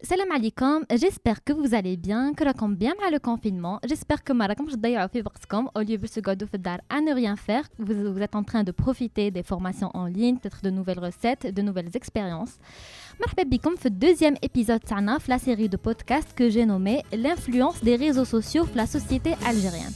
Salam alaikum, j'espère que vous allez bien, que raconte bien mal le confinement. J'espère que marakom d'ailleurs fait au lieu de se garder à ne rien faire, vous, vous, êtes en train de profiter des formations en ligne, peut-être de nouvelles recettes, de nouvelles expériences. Marhaba bikom le deuxième épisode de la série de podcasts que j'ai nommé l'influence des réseaux sociaux sur la société algérienne.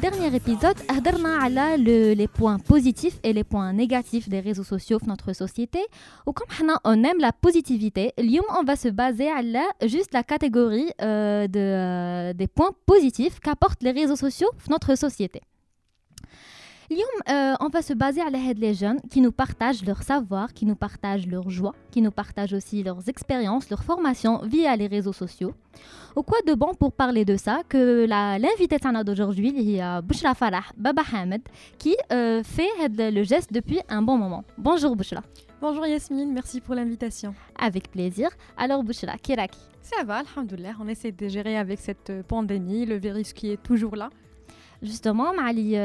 Dernier épisode, on a les points positifs et les points négatifs des réseaux sociaux dans notre société. Ou comme on aime la positivité, on va se baser sur juste la catégorie euh, de, euh, des points positifs qu'apportent les réseaux sociaux dans notre société. Euh, on va se baser à l'aide des jeunes qui nous partagent leur savoir, qui nous partagent leur joie, qui nous partagent aussi leurs expériences, leurs formations via les réseaux sociaux. Au quoi de bon pour parler de ça que l'invité d'aujourd'hui, il y a Bouchra Farah Baba Hamed, qui euh, fait le geste depuis un bon moment. Bonjour Bouchra. Bonjour Yasmine, merci pour l'invitation. Avec plaisir. Alors Bouchra, Kiraki Ça va, alhamdoulilah. On essaie de gérer avec cette euh, pandémie, le virus qui est toujours là. Justement, Mali,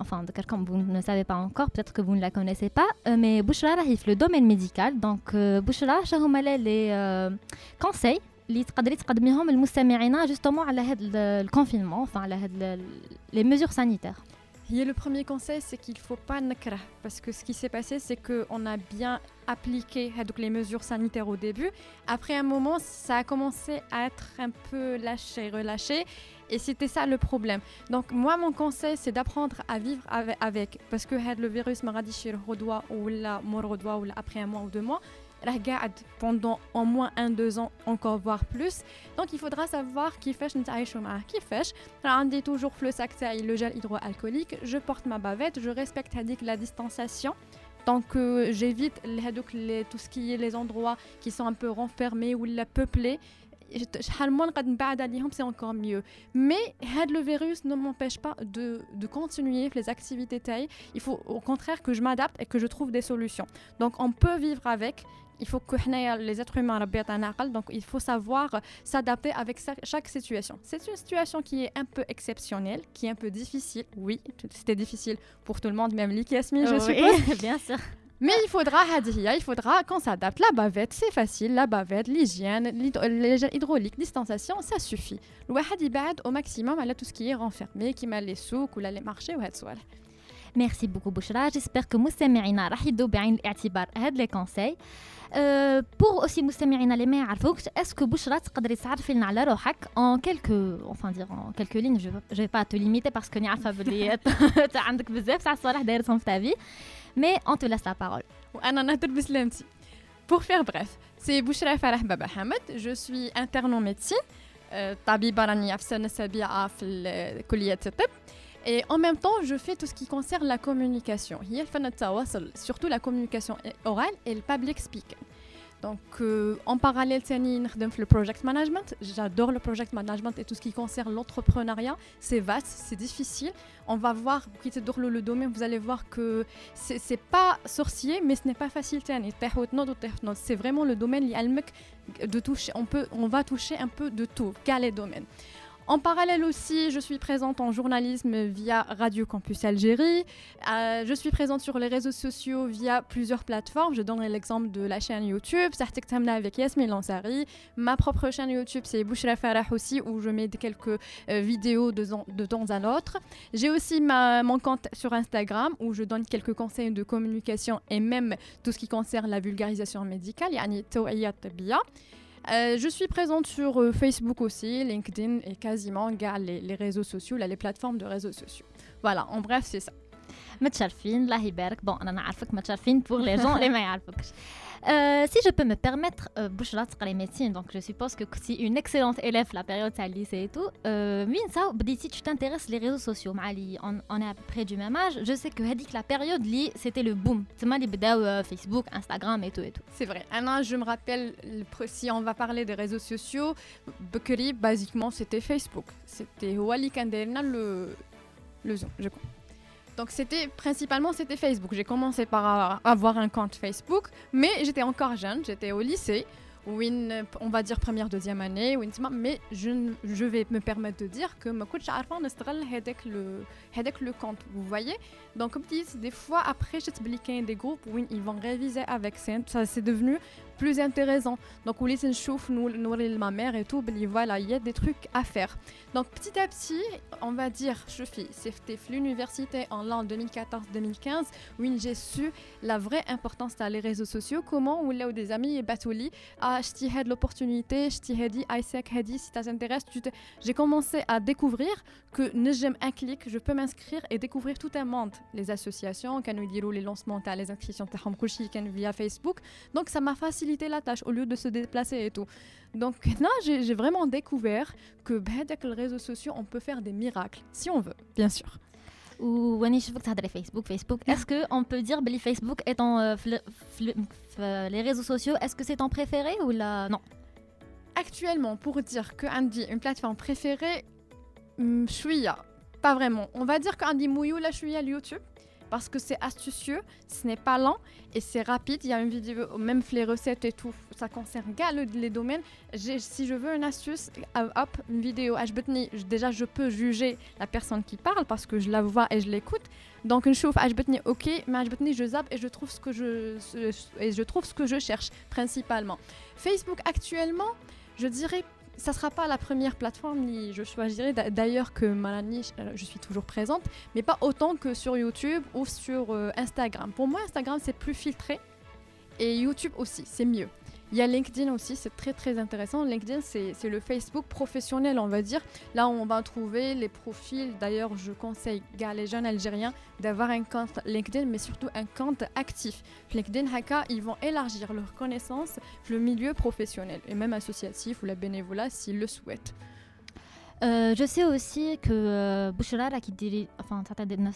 enfin, vous ne savez pas encore, peut-être que vous ne la connaissez pas, euh, mais Bouchra est le domaine médical. Donc, euh, Bouchra, les euh, conseils اللي تقدري تقدميهم للمستمعين justement على هذا الكونفينمون enfin على هاد les mesures sanitaires. Et le premier conseil, c'est qu'il ne faut pas nakra. Parce que ce qui s'est passé, c'est qu'on a bien appliqué donc, les mesures sanitaires au début. Après un moment, ça a commencé à être un peu lâché, relâché. Et c'était ça le problème. Donc moi, mon conseil, c'est d'apprendre à vivre avec. Parce que le virus m'a dit ou la ou après un mois ou deux mois, regarde pendant au moins un deux ans encore voire plus donc il faudra savoir qui fait qui fait dit toujours le sac le gel hydroalcoolique je porte ma bavette je respecte la distanciation tant que j'évite tout ce qui est les endroits qui sont un peu renfermés ou la peuplés c'est encore mieux. Mais le virus ne m'empêche pas de, continuer les activités il faut au contraire que je m'adapte et que je trouve des solutions. Donc on peut vivre avec il faut que les êtres humains donc il faut savoir s'adapter avec chaque situation c'est une situation qui est un peu exceptionnelle qui est un peu difficile oui c'était difficile pour tout le monde même Yasmine je suppose bien sûr mais il faudra, il faudra qu'on s'adapte. La bavette, c'est facile. La bavette, l'hygiène, l'hydraulique, distanciation, ça suffit. Le wahad au maximum à tout ce qui est renfermé, qui m'a les souks ou les marchés ou Merci beaucoup Bouchra. J'espère que مستمعينا راح يدوا بعين الاعتبار هاد لي كونساي. أه pour aussi مستمعينا اللي ما يعرفوكش اسكو بشرى تقدري تعرفي لنا على روحك en quelques enfin dire en quelques lignes je je vais pas te limiter parce que ني عارفه بلي عندك بزاف تاع الصوالح دايرتهم في تافي mais on te laisse la parole. Pour faire bref, c'est Bouchra Farah Baba Hamad. Je suis interne en médecine. et en même temps, je fais tout ce qui concerne la communication. Surtout la communication orale et le public speaking. Donc, euh, en parallèle, le project management. J'adore le project management et tout ce qui concerne l'entrepreneuriat. C'est vaste, c'est difficile. On va voir, le, le domaine, vous allez voir que c'est pas sorcier, mais ce n'est pas facile. C'est vraiment le domaine de toucher. On, peut, on va toucher un peu de tout, quels les domaines. En parallèle aussi, je suis présente en journalisme via Radio Campus Algérie. Euh, je suis présente sur les réseaux sociaux via plusieurs plateformes. Je donnerai l'exemple de la chaîne YouTube, Sartek avec Yasmine Lansari. Ma propre chaîne YouTube, c'est Bouchra Farah aussi, où je mets quelques euh, vidéos de, temps à l'autre. J'ai aussi ma, mon compte sur Instagram, où je donne quelques conseils de communication et même tout ce qui concerne la vulgarisation médicale, yani Bia. Euh, je suis présente sur euh, Facebook aussi, LinkedIn et quasiment les, les réseaux sociaux, là, les plateformes de réseaux sociaux. Voilà, en bref, c'est ça. متشرفين الله يبارك بون انا نعرفك متشرفين بور لي جون اللي ما يعرفوكش euh, si je peux me permettre, euh, Bouchra les médecine, donc je suppose que si une excellente élève la période à lycée et tout, euh, si tu t'intéresses les réseaux sociaux, on, on est à peu près du même âge, je sais que la période c'était le boom. C'est mal euh, Facebook, Instagram et tout et tout. C'est vrai. Un je me rappelle, si on va parler des réseaux sociaux, Bekeri, basiquement, c'était Facebook. C'était Wali Kandelna le, le je crois. Donc c'était principalement c'était Facebook. J'ai commencé par avoir un compte Facebook, mais j'étais encore jeune, j'étais au lycée ou une, on va dire première deuxième année ou une mais je, je vais me permettre de dire que ma coach arfa on avec le avec le compte vous voyez? Donc comme disent des fois après j'ai expliqué des groupes où ils vont réviser avec ça c'est devenu plus intéressant. Donc, on laisse nous nourrir ma mère et tout, voilà, il y a des trucs à faire. Donc, petit à petit, on va dire, je fais, c'était l'université en l'an 2014-2015, où j'ai su la vraie importance des réseaux sociaux, comment ou là où des amis et Batouli, ah, je l'opportunité, je dit, Isaac Hadi, si ça t'intéresse, j'ai commencé à découvrir que j'aime un clic, je peux m'inscrire et découvrir tout un monde. Les associations, les lancements, les inscriptions, via Facebook. Donc, ça m'a facilité la tâche au lieu de se déplacer et tout. Donc là, j'ai vraiment découvert que avec les réseaux sociaux, on peut faire des miracles, si on veut, bien sûr. Ou Facebook, Facebook. Est-ce que on peut dire que Facebook est en euh, les réseaux sociaux Est-ce que c'est ton préféré ou là non? Actuellement, pour dire que Andy une plateforme préférée, hmm, je suis pas vraiment. On va dire qu'Andy Mouyou, là, je suis à YouTube parce que c'est astucieux, ce n'est pas lent et c'est rapide. Il y a une vidéo, même les recettes et tout, ça concerne les domaines. Si je veux une astuce, euh, hop, une vidéo. Déjà, je peux juger la personne qui parle parce que je la vois et je l'écoute. Donc une chauffe, ok, mais je zappe et je trouve ce que je et je trouve ce que je cherche principalement. Facebook actuellement, je dirais ça ne sera pas la première plateforme je choisirai. D'ailleurs que Malani, euh, je suis toujours présente, mais pas autant que sur YouTube ou sur euh, Instagram. Pour moi, Instagram, c'est plus filtré. Et YouTube aussi, c'est mieux. Il y a LinkedIn aussi, c'est très très intéressant. LinkedIn, c'est le Facebook professionnel, on va dire. Là, on va trouver les profils. D'ailleurs, je conseille à les jeunes Algériens d'avoir un compte LinkedIn, mais surtout un compte actif. LinkedIn, Haka, ils vont élargir leurs connaissances le milieu professionnel et même associatif ou la bénévolat s'ils le souhaitent. Euh, je sais aussi que euh, qui dirige enfin,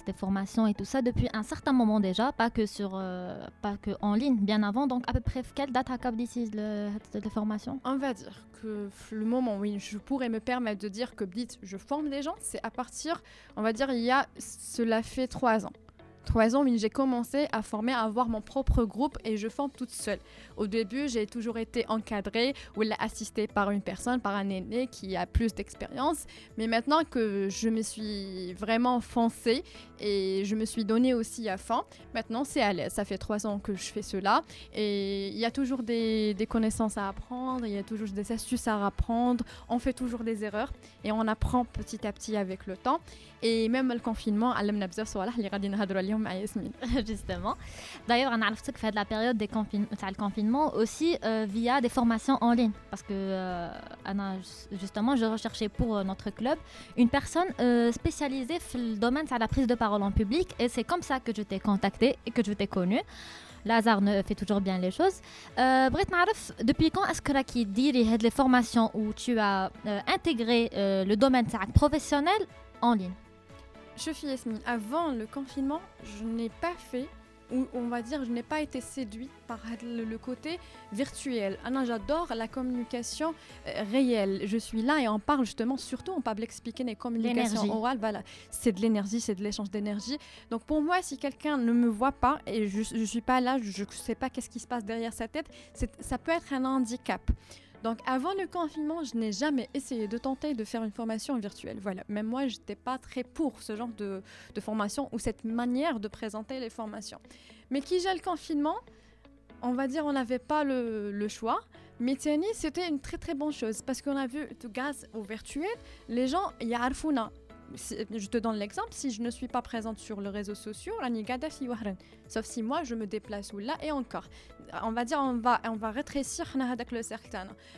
des formations et tout ça depuis un certain moment déjà, pas que, sur, euh, pas que en ligne, bien avant. Donc, à peu près, quelle date a décide les formations On va dire que le moment où je pourrais me permettre de dire que je forme des gens, c'est à partir, on va dire, il y a, cela fait trois ans trois ans, j'ai commencé à former, à avoir mon propre groupe et je forme toute seule. Au début, j'ai toujours été encadrée ou assistée par une personne, par un aîné qui a plus d'expérience. Mais maintenant que je me suis vraiment foncée et je me suis donnée aussi à fond, maintenant c'est à l'aise. Ça fait trois ans que je fais cela et il y a toujours des, connaissances à apprendre, il y a toujours des astuces à apprendre. On fait toujours des erreurs et on apprend petit à petit avec le temps. Et même le confinement, à l'amnabzer, les radines غادي نهضروا عليهم مع ياسمين. Justement. D'ailleurs, on a عرفتك في la période des le confinement aussi euh, via des formations en ligne parce que euh, justement je recherchais pour euh, notre club une personne euh, spécialisée dans le domaine de la prise de parole en public et c'est comme ça que je t'ai contacté et que je t'ai connu. Lazare ne fait toujours bien les choses. Euh, depuis quand est-ce que là qui dit les formations où tu as euh, intégré euh, le domaine professionnel en ligne Je suis Yasmine. Avant le confinement, je n'ai pas fait, ou on va dire, je n'ai pas été séduite par le, côté virtuel. Ah j'adore la communication euh, réelle. Je suis là et on parle justement, surtout on parle expliquer les communications orales. Voilà, c'est de l'énergie, c'est de l'échange d'énergie. Donc pour moi, si quelqu'un ne me voit pas et je ne suis pas là, je ne sais pas qu'est-ce qui se passe derrière sa tête, ça peut être un handicap. Donc avant le confinement, je n'ai jamais essayé de tenter de faire une formation virtuelle. Voilà, même moi, je n'étais pas très pour ce genre de, formation ou cette manière de présenter les formations. Mais qui j'ai le confinement, on va dire on n'avait pas le, choix. Mais c'était une très très bonne chose parce qu'on a vu, grâce au virtuel, les gens, il y a je te donne l'exemple, si je ne suis pas présente sur les réseaux sociaux, sauf si moi je me déplace ou là et encore. On va dire on va on va rétrécir le cercle.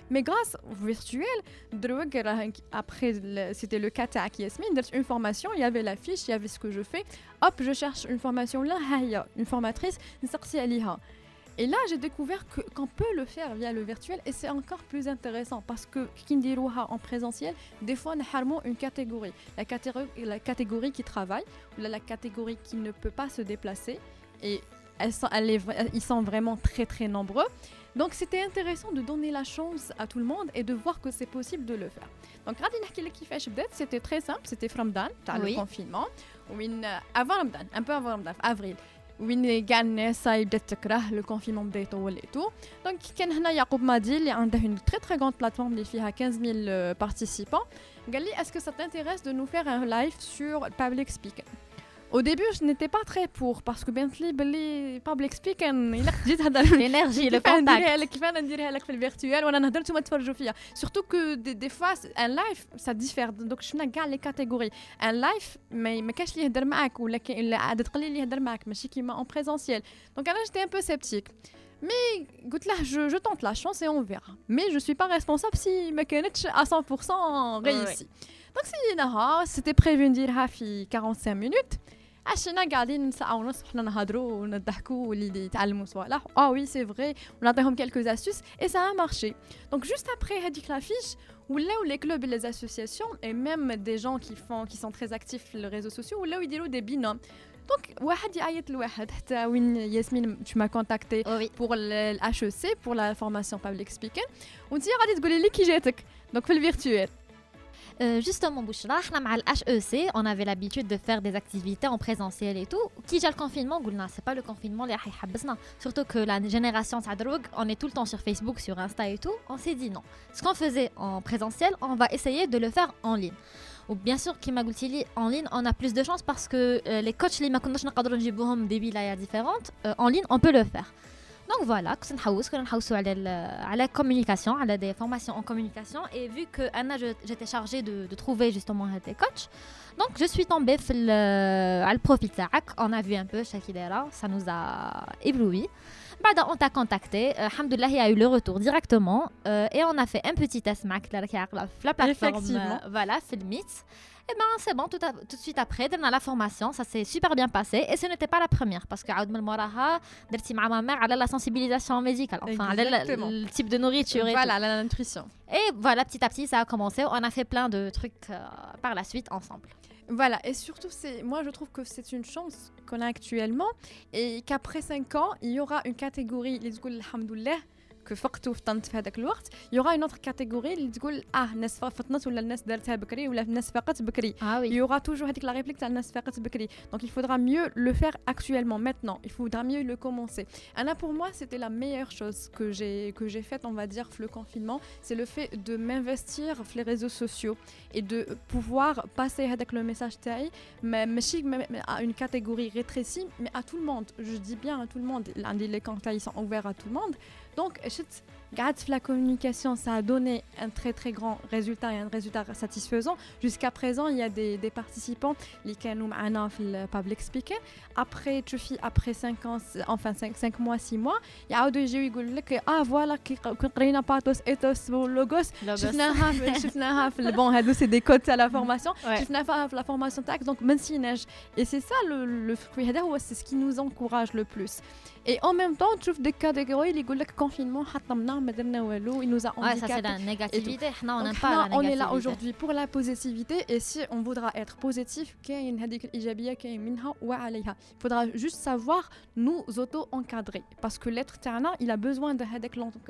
Mais grâce au virtuel, après c'était le cas à Yasmine, une formation, il y avait la fiche, il y avait ce que je fais. Hop, je cherche une formation là, une formatrice, une et là, j'ai découvert qu'on peut le faire via le virtuel et c'est encore plus intéressant parce que Kindiruha en présentiel, des fois, on a une catégorie. La, catégorie. qui travaille ou la catégorie qui ne peut pas se déplacer. Et ils sont vraiment très très nombreux. Donc c'était intéressant de donner la chance à tout le monde et de voir que c'est possible de le faire. Donc c'était très simple, c'était Ramadan, oui. le confinement, ou avant Ramadan, un peu avant Ramadan, avril. وين كاع الناس صاي بدات تكره لو كونفينمون بدا يطول اي تو دونك كان هنا يعقوب مادي اللي عنده une très très grande plateforme اللي فيها 15000 participants قال لي est-ce que ça t'intéresse de nous faire un live sur public speaking au début je n'étais pas très pour parce que بنت لي بلي public speaking الا تجي تهضر L'énergie, le كيف أنا contact. نديرها لك كيف أنا نديرها لك في الفيرتوال وانا نهضر نتوما تفرجوا فيا سورتو كو دي, دي فوا ان لايف سا ديفير دونك شفنا كاع لي كاتيجوري ان لايف ما ما كاش اللي يهضر معاك ولا كاين ولا عدد قليل اللي يهضر معاك ماشي كيما اون بريزونسيال دونك انا جيتي ان بو سيبتيك مي قلت له جو, je tente la chance et on verra mais je suis pas responsable si ما كانتش à 100% réussi دونك سيناها سيتي بريفو نديرها في 45 minutes عشنا قاعدين ساعة ونص وحنا نهضروا ونضحكوا واللي يتعلموا صوالح اه وي سي فري ونعطيهم quelques astuces et ça a marché donc juste après هذيك l'affiche ولاو les clubs et les associations et même des gens qui font qui sont très actifs sur les réseaux sociaux ولاو يديروا des binômes donc واحد يعيط لواحد حتى وين ياسمين tu m'as contacté Oh oui. pour le le HEC pour la formation public speaking وانت غادي تقولي لي كي جاتك donc في الفيرتوال Euh, justement, Bouchra, HEC, on avait l'habitude de faire des activités en présentiel et tout. Qui j'ai le confinement? C'est pas le confinement les Surtout que la génération drogue, on est tout le temps sur Facebook, sur Insta et tout. On s'est dit non. Ce qu'on faisait en présentiel, on va essayer de le faire en ligne. Ou bien sûr, Kima en ligne, on a plus de chance parce que euh, les coachs, les makondosh, des villes différentes, euh, en ligne, on peut le faire. Donc voilà, كنا نحوس كنا نحوسوا على ال- على communication, على des formations en communication et vu que Anna je- j'étais chargée de, de trouver justement des coachs. Donc je suis tombée في ال- على البروفيل تاعك, on a vu un peu chaque idée ça nous a ébloui. بعد on t'a contacté, euh, alhamdoulilah, il y a eu le retour directement euh, et on a fait un petit test معك اللي راكي عاقلة في la plateforme Effectivement. euh, voilà, في le Meet. Et ben c'est bon, tout, de suite après, dans la formation, ça s'est super bien passé. Et ce n'était pas la première, parce que Aoud Moraha, ma mère, elle a la sensibilisation médicale, enfin, le, le, type de nourriture. Et voilà, l'intuition. Et voilà, petit à petit, ça a commencé. On a fait plein de trucs euh, par la suite ensemble. Voilà, et surtout, moi je trouve que c'est une chance qu'on a actuellement et qu'après 5 ans, il y aura une catégorie, les Alhamdoulilah, الحمد لله que فقتوا فطنت في هذاك الوقت il y aura une autre catégorie اللي تقول اه الناس فطنت ولا الناس دارتها بكري ولا الناس فاقت بكري Ah il y aura toujours هذيك la réplique تاع الناس فاقت بكري donc il faudra mieux le faire actuellement maintenant il faudra mieux le commencer Anna pour moi c'était la meilleure chose que j'ai que j'ai faite on va dire le confinement c'est le fait de m'investir sur les réseaux sociaux et de pouvoir passer avec le message تاعي mais ماشي م- م- à une catégorie rétrécie mais à tout le monde je dis bien à tout le monde عندي les contacts ils sont ouverts à tout le monde Donc, la communication, ça a donné un très très grand résultat et un résultat satisfaisant. Jusqu'à présent, il y a des, des participants qui ont le public speaking. Après, tu fais après 5 ans, enfin 5, 5 mois, 6 mois, il y a des gens qui disent Ah voilà, qu'on a le logos. Bon, c'est des codes à la formation. La formation taxe, donc, et c'est ça le, le fruit, c'est ce qui nous encourage le plus. Et en même temps, tu trouves des catégories qui disent confinement, il nous a handicapés. Ouais, ça c'est la négativité. Non, on, Donc, pas la on est là aujourd'hui pour la positivité et si on voudra être positif, il faudra juste savoir nous auto-encadrer parce que l'être ternain, il a besoin de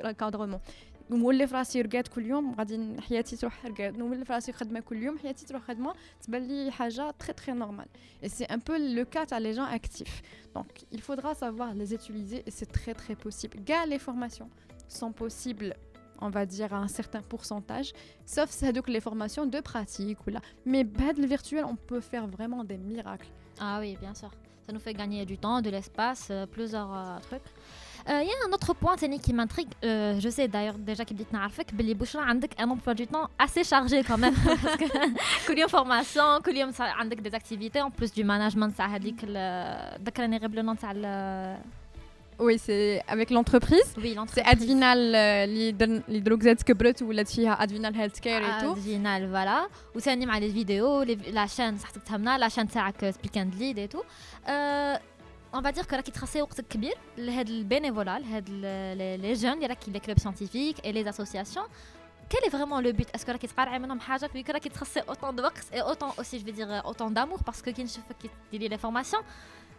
l'encadrement. نولي في راسي رقاد كل يوم غادي حياتي تروح رقاد نولي في راسي خدمه كل يوم حياتي تروح خدمه تبان لي حاجه très très normale et c'est un peu le cas تاع les gens actifs donc il faudra savoir les utiliser et c'est très très possible كاع les formations sont possibles on va dire à un certain pourcentage sauf c'est donc les formations de pratique ou là mais bad le virtuel on peut faire vraiment des miracles Ah oui, bien sûr. Ça nous fait gagner du temps, de l'espace, euh, plusieurs euh, trucs. Euh, il y a un autre point qui m'intrigue. Euh, je sais d'ailleurs déjà que Bidit Narfek, Billy Bouchra a un emploi du temps assez chargé quand même. parce que que formation, que des activités, en plus du management, ça a dit que le. Oui, c'est avec l'entreprise. Oui, l'entreprise. C'est Advinal, les drogues que brut ou la Advinal Healthcare et tout. Advinal, voilà. Ou c'est anime les vidéos, la chaîne, la chaîne euh, Speak and Lead et tout Euh, on va dire que راكي تخصصي وقتك كبير لهاد البينيفولا لهاد ال- les jeunes اللي راكي les clubs scientifiques et les associations. Quel est vraiment le but Est-ce que راكي تقارعي منهم حاجة في راكي تخصصي autant de وقت et autant aussi je vais dire autant d'amour parce que كي نشوفك كي ديري les formations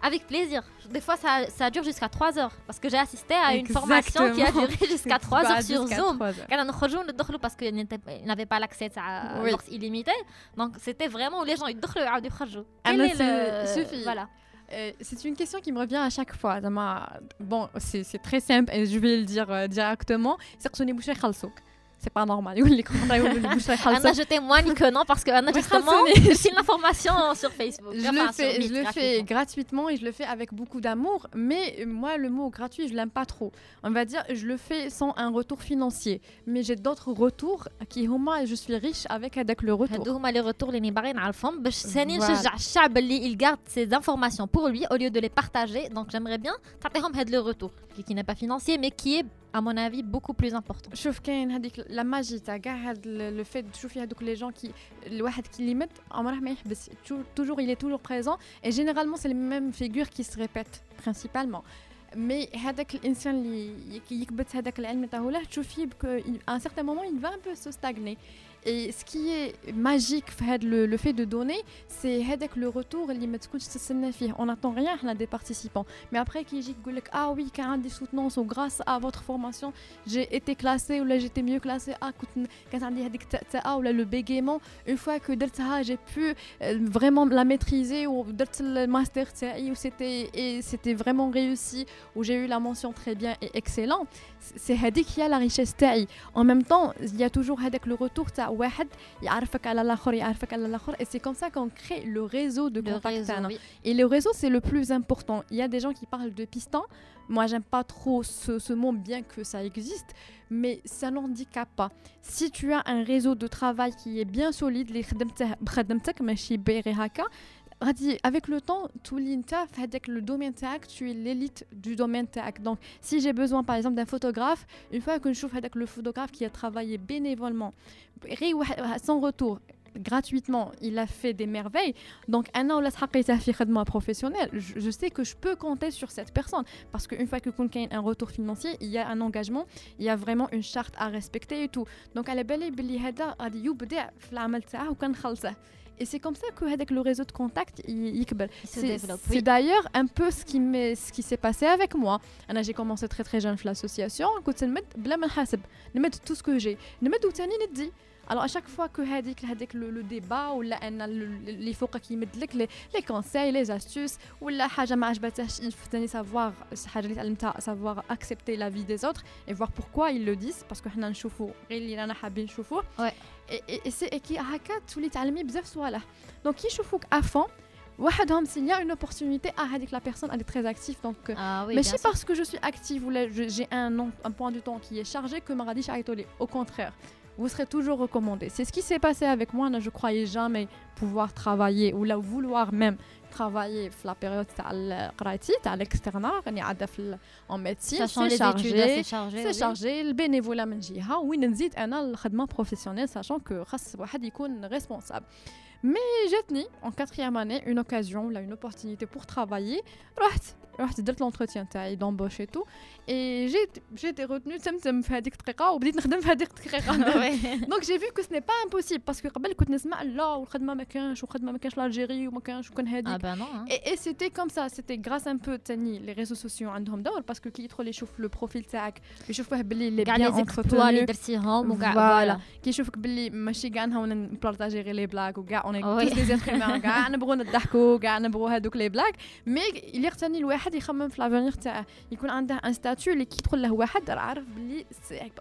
Avec plaisir. Des fois, ça, ça dure jusqu'à 3 heures. Parce que j'ai assisté à une formation qui a Exactement. duré jusqu'à 3 Bah, heures sur jusqu'à Zoom. trois heures. كان نخرجوا ندخلوا parce qu'ils n'étaient- ils n'avaient pas l'accès à Oui. l'ours illimité. Donc c'était vraiment où les gens ils يدخلوا يعاودوا يخرجوا. Ah, Quel mais est c'est- le suffit. voilà. Euh, c'est une question qui me revient à chaque fois. Bon, c'est très simple et je vais le dire euh, directement. C'est que c'est pas normal. les Anna, je témoigne que non, parce que Anna, justement, c'est une information sur Facebook. Je le fais, je le gratuitement. fais gratuitement et je le fais avec beaucoup d'amour, mais moi, le mot gratuit, je l'aime pas trop. On va dire, je le fais sans un retour financier, mais j'ai d'autres retours qui, moi, je suis riche avec, avec le retour. les retours, les bah, il garde ces informations pour lui au lieu de les partager. Donc, j'aimerais bien, le retour, qui n'est pas financier, mais qui est à mon avis beaucoup plus important شوف كاين هذيك لا ماجي تاع كاع هاد لو فيت تشوفي هذوك لي جون كي الواحد كي ليميت عمره ما يحبس توجور il est toujours présent et généralement c'est les mêmes figures qui se répètent principalement مي هذاك الانسان اللي يك- يكبت هذاك العلم تاعو له تشوفيه à un certain moment il va un peu se stagner Et ce qui est magique, le, le fait de donner, c'est le retour On n'attend rien là, des participants. Mais après, qui dit Ah oui, car des soutenances, ou grâce à votre formation, j'ai été classé, ou là j'étais mieux classé, ah, ah ou là le bégaiement. Une fois que Delta, j'ai pu euh, vraiment la maîtriser, ou le master, ou c'était vraiment réussi, où j'ai eu la mention très bien et excellent, c'est qui a la richesse. En même temps, il y a toujours le retour, et c'est comme ça qu'on crée le réseau de le contacts et le réseau c'est le plus important. Il y a des gens qui parlent de piston. Moi j'aime pas trop ce, ce mot bien que ça existe mais ça n'handicape pas. Si tu as un réseau de travail qui est bien solide les avec le temps, tout le domaine tu es l'élite du domaine Donc, si j'ai besoin, par exemple, d'un photographe, une fois que je trouve le photographe qui a travaillé bénévolement, sans retour, gratuitement, il a fait des merveilles. Donc, un professionnel, je sais que je peux compter sur cette personne. Parce qu'une fois que quelqu'un a un retour financier, il y a un engagement, il y a vraiment une charte à respecter et tout. Donc, à la belle, هذا غادي يبدع في العمل تاعه وكنخلصه Et c'est comme ça que avec le réseau de contacts, il, il il se c'est développe c'est oui. d'ailleurs un peu ce qui m'est- ce qui s'est passé avec moi. Anna, j'ai commencé très très jeune في l'association. كنت نمد بلا ما نحاسب نمد tout ce que j'ai نمد وثاني ندي alors à chaque fois que هذيك هذيك le, le débat ولا ان ال- اللي فوقك يمد لك les, les conseils les astuces ولا حاجه ما عجبتهاش il faut ثاني savoir الحاجه اللي تعلمتها savoir accepter la vie des autres et voir pourquoi ils le disent parce que حنا نشوفوا غير اللي رانا حابين نشوفوه Ouais. et, et, et c'est et كي هكا تولي تعلمي بزاف صوالح donc كي يشوفوك à fond وحدهم s'il y a une opportunité ah هذيك la personne elle est très active donc euh, ah oui mais bien c'est sûr. parce que je suis active ou là, je- j'ai un, nom- un point du temps qui est chargé que Maradi Chaitoli. Au contraire, vous serez toujours recommandé. C'est ce qui s'est passé avec moi. là, Je croyais jamais pouvoir travailler ou là vouloir même travailler la période à l'externat, en médecine, c'est chargé, c'est chargé, le bénévolat ou le professionnel, sachant que est responsable. Mais j'ai tenu en quatrième année une occasion, une opportunité pour travailler. Right درت l'entretien تاعي d'embauche et tout et j'ai j'ai été retenue تمتم في هذيك الدقيقه وبديت نخدم في هذيك الدقيقه Ouais. دونك جي فيو كو سني با امبوسيبل باسكو قبل كنت نسمع لا والخدمه ما كانش والخدمه ما كانش لالجيري وما كانش وكان هذيك ah ben non hein. Et, et c'était comme ça, c'était grâce un peu تاني les réseaux sociaux عندهم دور parce que كي يدخل يشوف le profil تاعك يشوفه باللي كاع les bien لي زيكسبلوا اللي entretenu درتيهم وكاع فوالا voilà. كي يشوفك باللي ماشي كاع نهاونا نبارطاجي غير لي بلاك وكاع اون وي. توس لي زيتر هيومان كاع نبغوا نضحكوا كاع نبغوا هذوك لي بلاك مي اللي يقتني الواحد يخمم في لافونيغ تاعه. يكون عنده ان ستاتيو اللي كي يدخل له واحد راه عارف باللي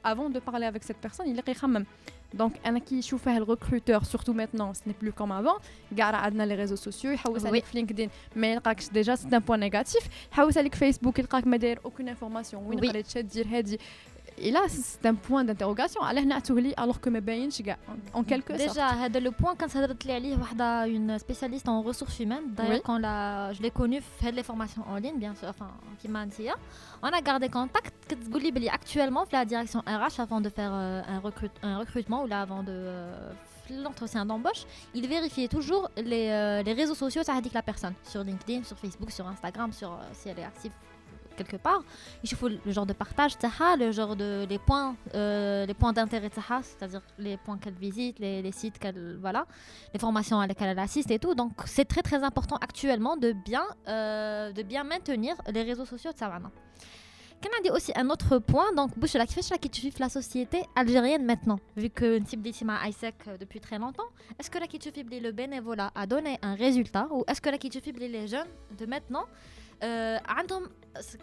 افون دو بارلي افيك سيت بيرسون يلقى يخمم دونك أنا كي يشوفه الريكروتور سورتو ميتنون سني بلو كوم افون كاع راه عندنا لي ريزو سوسيو يحوس. عليك في لينكدين ما يلقاكش ديجا سي ان بوان نيجاتيف يحوس عليك فيسبوك يلقاك ما داير اوكون انفورماسيون وين وي. قريت دير هادي. Et là, c'est un point d'interrogation. Alors que en quelque sorte. Euh, Déjà, le point, quand ça une spécialiste en ressources humaines, d'ailleurs, quand je l'ai connue, fait les formations en ligne, bien sûr, enfin, qui m'a hein, on a gardé contact. Actuellement, la direction RH, avant de faire euh, un, recrutement ou là, avant de euh, l'entretien d'embauche, il vérifiait toujours les, réseaux sociaux, ça indique la personne, sur LinkedIn, sur Facebook, sur Instagram, sur si elle est active quelque part il faut le genre de partage تاعها, le genre de les points euh, les points d'intérêt تاعها, c'est-à-dire les points qu'elle visite les, les sites qu'elle voilà les formations à lesquelles elle assiste et tout donc c'est très très important actuellement de bien euh, de bien maintenir les réseaux sociaux de Savannah Can a dit aussi un autre point, donc Bouche la qui tu vis la société algérienne maintenant, vu que type d'Issima ISEC euh, depuis très longtemps, est-ce que la qui le bénévolat a donné un résultat ou est-ce que la qui les jeunes de maintenant عندهم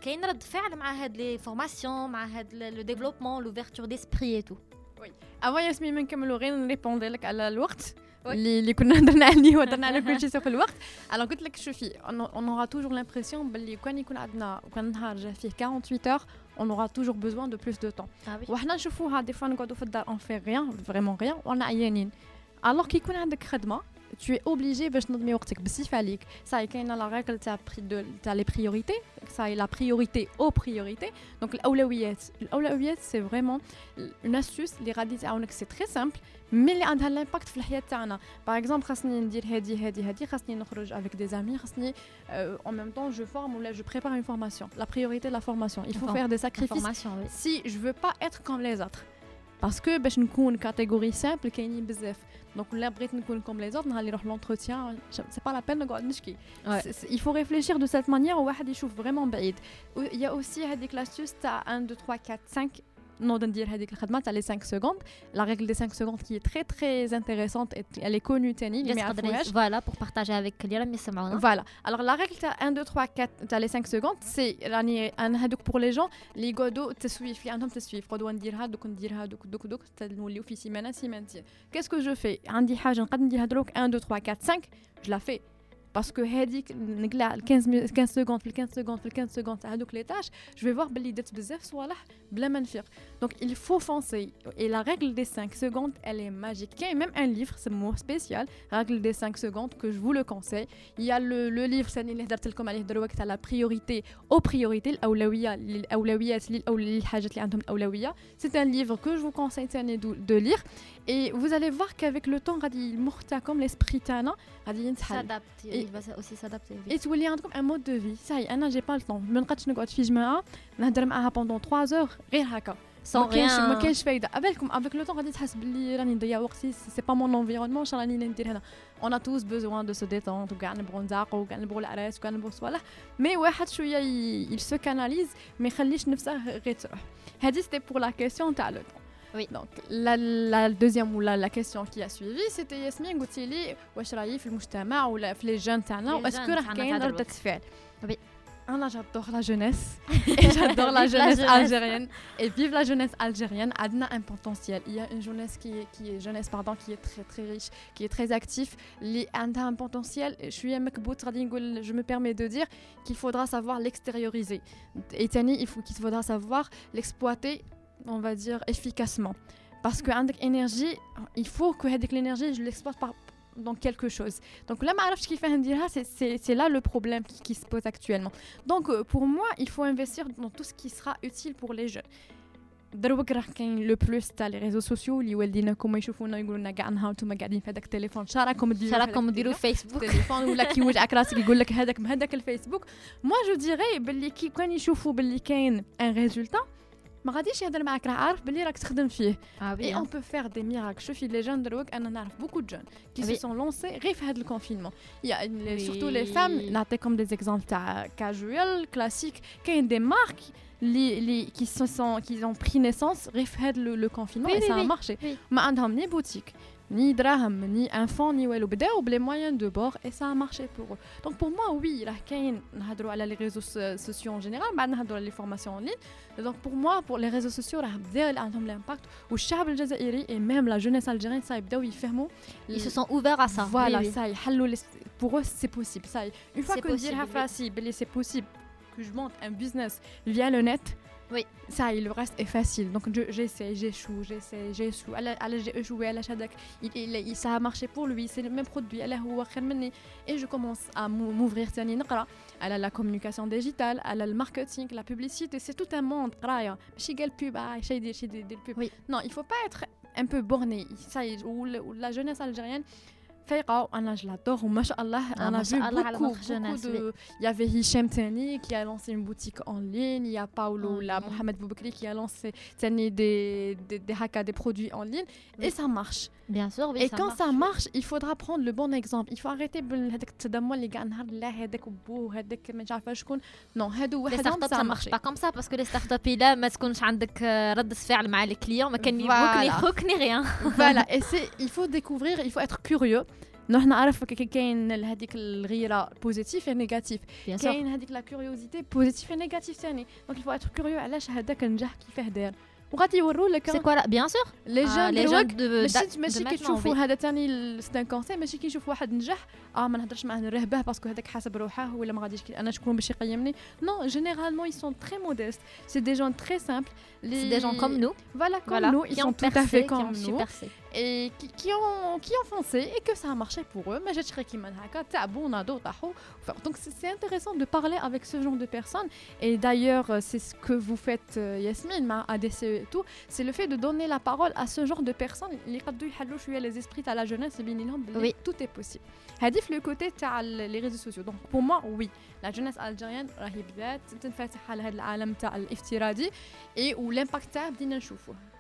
كاين رد فعل مع هاد لي فورماسيون مع هاد لو ديفلوبمون لوفيرتور ديسبري اي تو وي افون ياسمين ما نكملوا غير نريبوندي لك على الوقت اللي اللي كنا هضرنا عليه وهضرنا على كل شيء في الوقت انا قلت لك شوفي اون اورا توجور لامبرسيون باللي كان يكون عندنا كان نهار جا فيه 48 اور on aura toujours besoin de plus de temps. Ah oui. وحنا نشوفوها دي فوا نقعدوا في الدار on fait rien vraiment rien وانا عيانين. alors كي يكون عندك خدمه tu es obligé باش تنظمي وقتك بصفه عليك صاي كاينه لا ريغل تاع تاع لي بريوريتي صاي لا بريوريتي او بريوريتي دونك الاولويات الاولويات سي فريمون اون استوس اللي غادي تعاونك سي تري سامبل مي اللي عندها لامباكت في الحياه تاعنا باغ اكزومبل خاصني ندير هادي هادي هادي خاصني نخرج افيك دي زامي خاصني en même temps je forme ou là je prépare une formation la priorité de la formation il faut faire des sacrifices si je veux pas être comme les autres parce que باش نكون كاتيجوري سامبل كاينين بزاف donc là, comme les autres, aller l'entretien, c'est pas la peine de ouais. Il faut réfléchir de cette manière, on va vraiment bête. Il y a aussi l'astuce, tu as 1, 2, 3, 4, 5 نوض ندير هذيك الخدمه تاع لي 5 سكوند لا ريغل دي 5 سكوند كي تري تري انتريسونت elle est connue تاني اللي ما يعرفوهاش فوالا بور بارطاجي افيك اللي راهم يسمعونا فوالا الوغ لا ريغل تاع 1 2 3 4 تاع لي 5 سكوند سي راني انا هذوك بور لي جون اللي يقعدوا تسويف اللي عندهم تسويف يقعدوا ندير هذوك ندير هذوك دوك دوك نوليو في سيمانه سيمانتين كاسكو جو في عندي حاجه نقدر نديرها دروك 1 2 3 4 5 جو لا في باسكو هذيك نقلع 15 15 سكوند في 15 سكوند في 15 سكوند تاع هذوك لي تاش جو في فوار بلي درت بزاف صوالح بلا ما نفيق دونك il faut foncer et la règle des 5 secondes elle est magique كاين même un livre سموه سبيسيال règle des 5 secondes que je vous le conseille il y a le, le livre ثاني اللي هدرت لكم عليه دروك تاع la priorité aux priorités الاولويه للاولويات للحاجات اللي عندهم الاولويه c'est un livre que je vous conseille ثاني de lire et vous allez voir qu'avec le temps غادي المخ تاعكم l'esprit تاعنا غادي ينتحل il va aussi s'adapter et تولي عندكم un mode de vie ça y est انا j'ai pas le temps ما نقدش نقعد في جماعه نهضر معاها pendant 3 heures غير هكا sans rien ما كاينش فايده افيكم افيك لو طون غادي تحس باللي راني نضيع وقتي سي با مون انفيرونمون شنو راني ندير هنا اون ا توز بوزوان دو سو ديتونت وكاع نبغوا نزاقوا وكاع نبغوا العراس وكاع نبغوا صوالح مي واحد شويه يل سو كاناليز ما يخليش نفسه غير تروح هذه سيتي بور لا كيسيون تاع لو طون Oui. Donc, la, la deuxième ou la, la question qui a suivi, c'était Yasmine قلتي لي واش رايي في المجتمع ولا في لي جون تاعنا واسكو راه كاين ردة فعل Oui. انا j'adore la jeunesse et j'adore la jeunesse algérienne et vive la jeunesse algérienne عندنا un potentiel il y a une jeunesse qui est, qui est jeunesse pardon qui est très très riche qui est très actif اللي عندها un potentiel شويه مكبوت غادي نقول je me permets de dire qu'il faudra savoir l'extérioriser et تاني il faut qu'il faudra savoir l'exploiter on va dire efficacement parce que عندك énergie il faut que هذيك l'énergie je l'exploite par dans quelque chose. Donc là, ce qui fait c'est là le problème qui, qui, se pose actuellement. Donc euh, pour moi, il faut investir dans tout ce qui sera utile pour les jeunes. دروك راه كاين لو بلوس تاع لي ريزو سوسيو اللي والدينكم يشوفونا يقولوا لنا كاع نهار نتوما قاعدين في هذاك التليفون شراكم ديروا شراكم ديروا فيسبوك التليفون ولا كي يوجعك راسك يقول لك هذاك هذاك الفيسبوك موا جو ديغي باللي كي كان يشوفوا باللي كاين ان ريزولتا ما غاديش يهضر معاك راه عارف باللي راك تخدم فيه اي اون بو فير دي ميراكل شوفي لي جون دروك انا نعرف بوكو جون كي سي سون لونسي غير في هذا الكونفينمون يا سورتو لي فام نعطيكم دي زيكزامبل تاع كاجوال كلاسيك كاين دي مارك اللي اللي كي سو سون كي اون بري نيسونس غير في هذا لو كونفينمون اي سا مارشي ما عندهم ني بوتيك ni draham, ni enfant, ni ou les moyens de bord et ça a marché pour eux. Donc pour moi, oui, la kain, les réseaux sociaux en général, les formations en ligne. Donc pour moi, pour les réseaux sociaux, l'impact au Chab Jazairi et même la jeunesse algérienne, ça ils ferment. Ils se sont ouverts à ça. Voilà, ça pour eux, c'est possible. Ça une fois que dire c'est possible que je monte un business via le net, oui. Ça, le reste est facile. Donc j'essaie, j'échoue, j'essaie, j'échoue. J'ai échoué à la Shadak. Il, il, ça a marché pour lui, c'est le même produit. Et je commence à m'ouvrir à la, la communication digitale, à la, le marketing, la publicité. C'est tout un monde. pub, oui. Non, il ne faut pas être un peu borné. Ça, ou la jeunesse algérienne Fayqa, Anna, je l'adore. ou Masha'Allah, Ah, on a vu Masha'Allah, beaucoup, notre jeunesse, beaucoup de... Il y avait Hicham Tani qui a lancé une boutique en ligne. Il y a Paolo, En là, ligne. Mohamed Boubekri qui a lancé Tani, des, des, des haka, des produits en ligne. Oui. Et ça marche. Bien sûr, oui. et quand ça marche, il faudra prendre le bon exemple. Il faut arrêter بهذاك التدمر اللي قاع نهار لا هذاك بوه هذاك ما عارفه شكون نو هادو Les وحدهم startups, ça ça a marche marché. pas comme ça parce que les startups, là, ما تكونش عندك آه، رد فعل مع les clients ما كان Voilà. ni hook ni rien. voilà et c'est il faut découvrir il faut être curieux نحن نعرف كاين هذيك الغيرة بوزيتيف اي نيجاتيف كاين هذيك لا كيوريوزيتي بوزيتيف اي نيجاتيف ثاني دونك الفو اتر كيوريو علاش هذاك النجاح كيفاه داير وغادي يورو لك سي كوا بيان سور لي جون دلوقتي ماشي ماشي كي هذا ثاني سيتان كونسي ماشي كي واحد نجح آه ما نهضرش معاه نرهبه باسكو هذاك حاسب روحه ولا ما غاديش أنا شكون باش يقيمني؟ نو جينيرالمون اي سون تري موديست سي دي جون تري سامبل سي دي جون كوم نو فوالا كوم نو اي سون تو تافي كوم نو et qui, ont, qui ont foncé et que ça a marché pour eux. Mais j'ai Donc c'est intéressant de parler avec ce genre de personnes. Et d'ailleurs, euh, c'est ce que vous faites, euh, Yasmine, à ADCE et tout. C'est le fait de donner la parole à ce genre de personnes. Les esprits à la jeunesse, oui. tout est possible. Hadif, le côté, les réseaux sociaux. Donc pour moi, oui, la jeunesse algérienne, et où l'impact,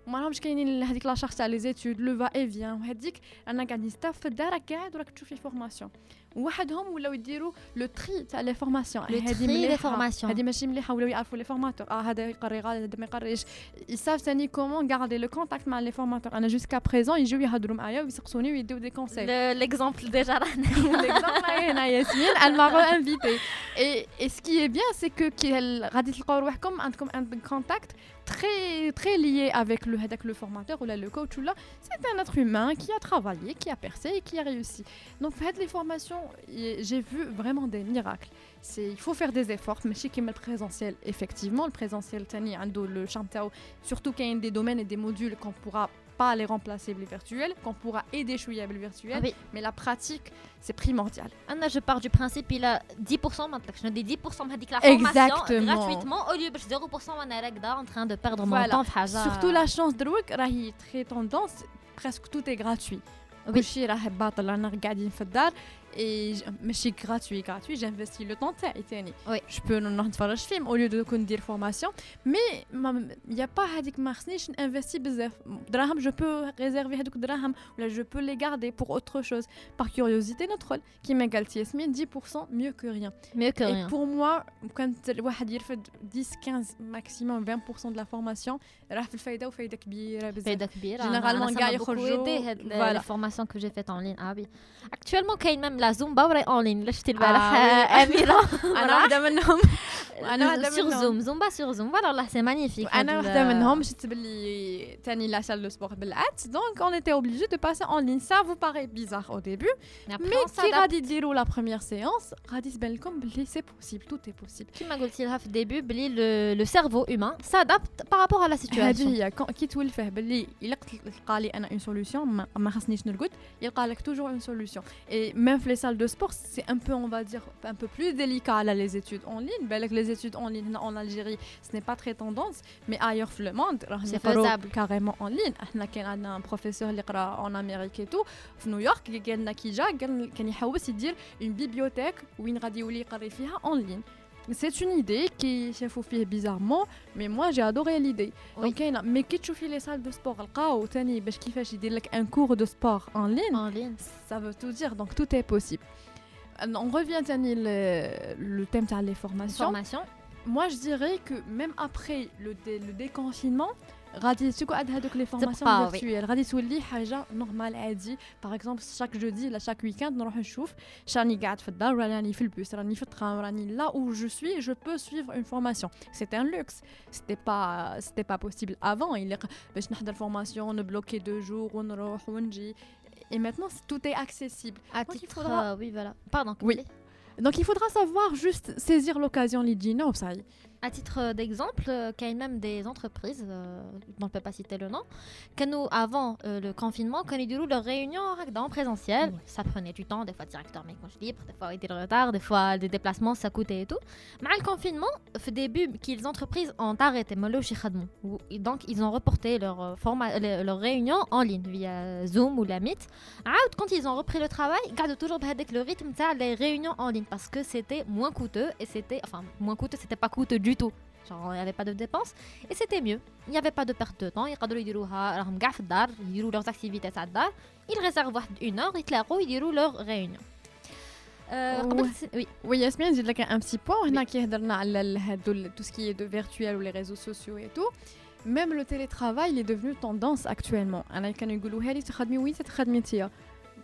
ما تشوفيهاش كاع تنسيها كاريمون مي دروك مداك راه كاين هذاك لو فيد وما راهمش كاينين هذيك لا شارج تاع لي زيتود لو فا اي فيان وهذيك انا قاعد نستاف في الدار قاعد وراك تشوفي فورماسيون وحدهم ولاو يديروا لو تري تاع لي فورماسيون Le tri des formations. هذه ماشي مليحه ولاو يعرفوا لي فورماتور اه هذا يقري غادي هذا ما يقريش ils savent ثاني كومون غاردي لو كونتاكت مع لي فورماتور انا جوسكا بريزون يجيو يهضروا معايا ويسقسوني ويديو دي كونساي Le- L'exemple déjà là. L'exemple là, هنا ياسمين elle m'a invité et, et ce qui est bien c'est que كي هال- غادي تلقاو روحكم عندكم un contact très, lié avec le, avec le formateur ou là, le coach là. C'est un être humain qui a travaillé, qui a percé et qui a réussi. Donc, faites les formations, j'ai vu vraiment des miracles. C'est, il faut faire des efforts, mais chez le présentiel, effectivement, le présentiel, le surtout qu'il y a des domaines et des modules qu'on pourra pas les remplacer les virtuels qu'on pourra aider شويه بالvirtuel Ah oui. mais la pratique c'est primordial انا je pars du principe il a 10% ما نطلقش ندي 10% من هذيك لا فورماسيون Exactement. gratuitement au lieu باش 0% وانا راكده en train de perdre mon Voilà. temps في حاجه surtout la chance دروك راهي très tendance presque tout est gratuit Oui. كلشي راه باطل رانا قاعدين في الدار اي ج- ماشي gratuit gratuit j'investis le temps تاعي تاني Oui. je peux نروح نتفرج فيلم au lieu de كون ندير فورماسيون مي يا با هذيك ما خصنيش نانفستي بزاف دراهم جو بو ريزيرفي هذوك الدراهم ولا جو بو لي غاردي pour autre chose par curiosité ندخل كيما قالت ياسمين 10% mieux que rien mieux que Et rien pour moi كانت الواحد يرفد 10 15 maximum 20% de la formation راه في الفايده وفايده كبيره بزاف فايده كبيره Généralement, كاع يخرجوا- هاد Voilà. les formations que j'ai faites en ligne ah oui actuellement كاين même la zumba وراي en ligne لا شفتي البارح Ah oui. اميره انا واحده منهم انا واحده sur منهم zoom zumba sur zoom voilà والله c'est magnifique انا هاد واحده ال- منهم شفت باللي تاني لا salle de sport بالعكس donc on était obligé de passer en ligne ça vous paraît bizarre au début Mais après, mais on كي s'adapte. غادي ديروا la première séance غادي تبان لكم باللي c'est possible tout est possible كيما قلتي لها في الديبي بلي le, le cerveau humain s'adapte par rapport à la situation هذه هي كون- كي تولفه باللي الا قلت- تلقى لي انا اون سوليوشن ما, ما خصنيش نرقد يلقى لك توجور اون سوليوشن اي ميم في les salles de sport, c'est un peu, on va dire, un peu plus délicat là, les études en ligne. Ben, les études en ligne en Algérie, ce n'est pas très tendance, mais ailleurs le monde, c'est faisable carrément en ligne. On a un professeur en Amérique et tout, à New York, qui a une bibliothèque où il y a en ligne. C'est une idée qui s'est faufilée bizarrement, mais moi j'ai adoré l'idée. Oui. Mais quand tu les salles de sport, un cours de sport en ligne, en ligne, ça veut tout dire, donc tout est possible. Euh, on revient à le, le thème des formations. Formation. Moi je dirais que même après le, le déconfinement, غادي تقعد هذوك لي تبقى، فورماسيون oui. فيرتويال غادي تولي حاجه نورمال عادي باغ اكزومبل شاك جودي ولا شاك ويكاند نروح نشوف شاني قاعد في الدار راني في البوس راني في الترام راني لا où je suis je peux suivre une formation c'est un luxe c'était pas c'était pas possible avant il est باش نحضر formation نبلوكي دو جور ونروح ونجي et maintenant c'est- tout est accessible à Donc, il titre faudra- euh, oui voilà pardon Oui. donc il faudra savoir juste saisir l'occasion اللي تجينا وصاي À titre euh, d'exemple, euh, il y a même des entreprises, euh, on ne peut pas citer le nom, qui nous, avant le confinement, quand ils leurs réunions en présentiel, ça prenait du temps, des fois directeur mais quand je libre, des fois il était le retard, des fois des déplacements, ça coûtait et tout. Mais le confinement, au début, les entreprises ont arrêté, donc ils ont reporté leur, format, leur réunion en ligne via Zoom ou la Meet. Ah, quand ils ont repris le travail, ils gardent toujours avec le rythme des réunions en ligne parce que c'était moins coûteux et c'était, enfin, moins coûteux, c'était pas coûteux du tout. Genre il n'y avait pas de dépenses et c'était mieux. Il n'y avait pas de perte de temps, يقدروا يديروها راهم كاع في الدار يديروا leurs activités تاع الدار. Ils réservent واحد une heure, يتلاقوا يديروا leur réunion. Euh, Ouais. قبل- oui. Oui, Yasmine, j'ai un petit point. On a qui tout ce qui est de virtuel ou les réseaux sociaux et tout. Même le télétravail il est devenu tendance actuellement. انا كانوا يقولوا هذه تخدمي وين تخدمي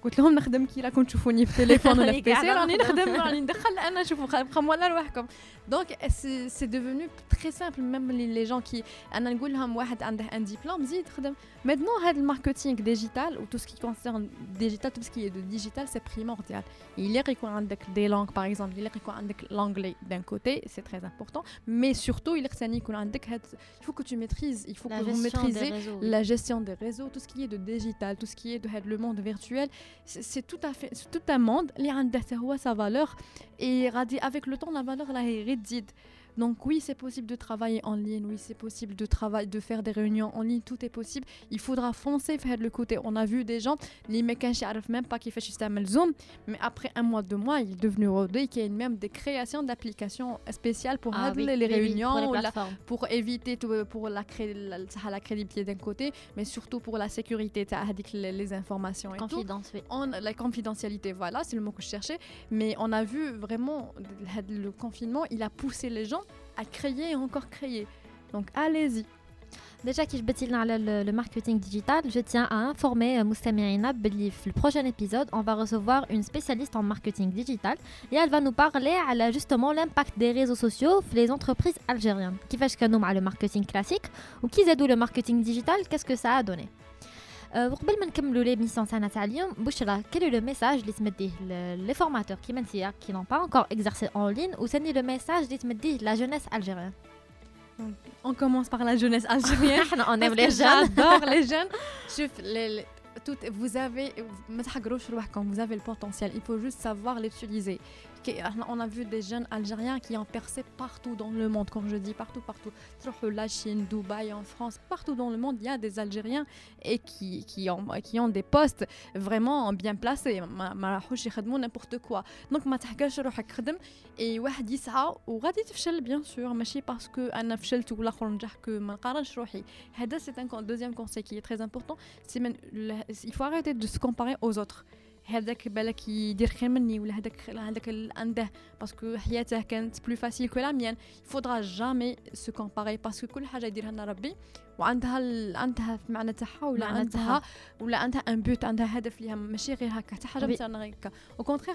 قلت لهم نخدم كي راكم تشوفوني في التليفون ولا في راني قاعدة بيسي راني نخدم. نخدم راني ندخل انا شوفوا بقاو ولا لوحدكم donc, c'est devenu très simple. Même les gens qui. un diplôme, Maintenant, le marketing digital, ou tout ce qui concerne digital, tout ce qui est de digital, c'est primordial. Il y a des langues, par exemple. Il y a l'anglais d'un côté, c'est très important. Mais surtout, il il faut que tu maîtrises, il faut que vous maîtrisez la gestion des réseaux, tout ce qui est de digital, tout ce qui est de le monde virtuel. C'est tout un monde. Il y a sa valeur. Et avec le temps, la valeur, là, est dit donc oui, c'est possible de travailler en ligne, oui, c'est possible de travailler, de faire des réunions en ligne, tout est possible. Il faudra foncer vers le côté. On a vu des gens, les mecs qui ne même pas qui fait le Zoom, mais après un mois, deux mois, il est devenu rodé, y a même des créations d'applications spéciales pour ah, les réunions, pour, éviter tout, euh, pour la, la, crédibilité d'un côté, mais surtout pour la sécurité, les, les informations. Et tout. La confidentialité, voilà, c'est le mot que je cherchais. Mais on a vu vraiment le confinement, il a poussé les gens à créer et encore créer. Donc allez-y. Déjà, qui je le marketing digital, je tiens à informer euh, Moustamiaina Belif. Le prochain épisode, on va recevoir une spécialiste en marketing digital et elle va nous parler à justement l'impact des réseaux sociaux sur les entreprises algériennes. Qui fait ce qu'on nomme bah, le marketing classique ou qui aide le marketing digital, qu'est-ce que ça a donné? وقبل ما نكملوا ليميسيون تاعنا تاع اليوم بشرى quel est le message اللي تمديه ل- les formateurs كيما نتيا qui n'ont pas encore exercé en ligne وثاني le message اللي تمديه la jeunesse algérienne On commence par la jeunesse algérienne. احنا on Parce aime que les jeunes J'adore les jeunes. شوف les- les- tout- vous avez ما تحقروش روحكم, vous avez le potentiel. Il faut juste savoir l'utiliser. Qui- On a vu des jeunes Algériens qui ont percé partout dans le monde. Quand je dis partout, partout. تروحوا La Chine, Dubaï, en France, partout dans le monde, il y a des Algériens et qui, qui, ont, qui ont des postes vraiment bien placés. ما ما راحوش يخدموا n'importe quoi. Donc ما تحقرش روحك خدم اي واحد يسعى وغادي تفشل بيان سور ماشي باسكو انا فشلت والاخر نجح كو ما نقارنش روحي هذا سي ان دوزيام conseil qui est très important c'est من il faut arrêter de se comparer aux autres هذاك بالك يدير خير مني ولا هذاك هذاك عنده باسكو حياته كانت بلو فاسيل كو لا ميان faudra jamais se comparer باسكو كل حاجة يديرها لنا ربي. وعندها ال... عندها المعنى تاعها ولا عندها. ولا عندها ان بوت عندها هدف ليها ماشي غير هكا حتى حاجة. مثلا غير هكا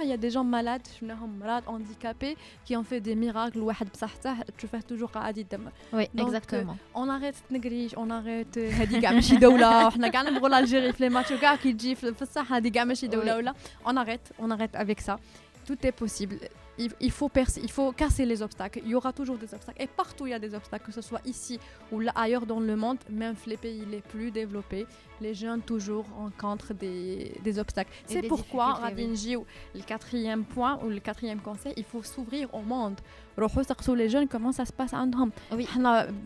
il y a des gens malades شفناهم مرض handicapés qui ont fait des miracles واحد بصحته تشوفه توجور قاعد يدمر Donc, exactement. اون اريت تنقريش اون اريت هذه كاع ماشي دولة وحنا كاع نبغوا لالجيري في لي ماتش وكاع كي تجي في في الصح هذه كاع ماشي دولة. ولا اون اريت اون اريت افيك سا tout est possible il, faut faut casser les obstacles. Il y aura toujours des obstacles. Et partout, il y a des obstacles, que ce soit ici ou là, ailleurs dans le monde, même les pays les plus développés, les jeunes toujours rencontrent des, des obstacles. C'est pourquoi Radinji, oui. le quatrième point ou le quatrième conseil, il faut s'ouvrir au monde. Les jeunes, comment ça se passe à oui.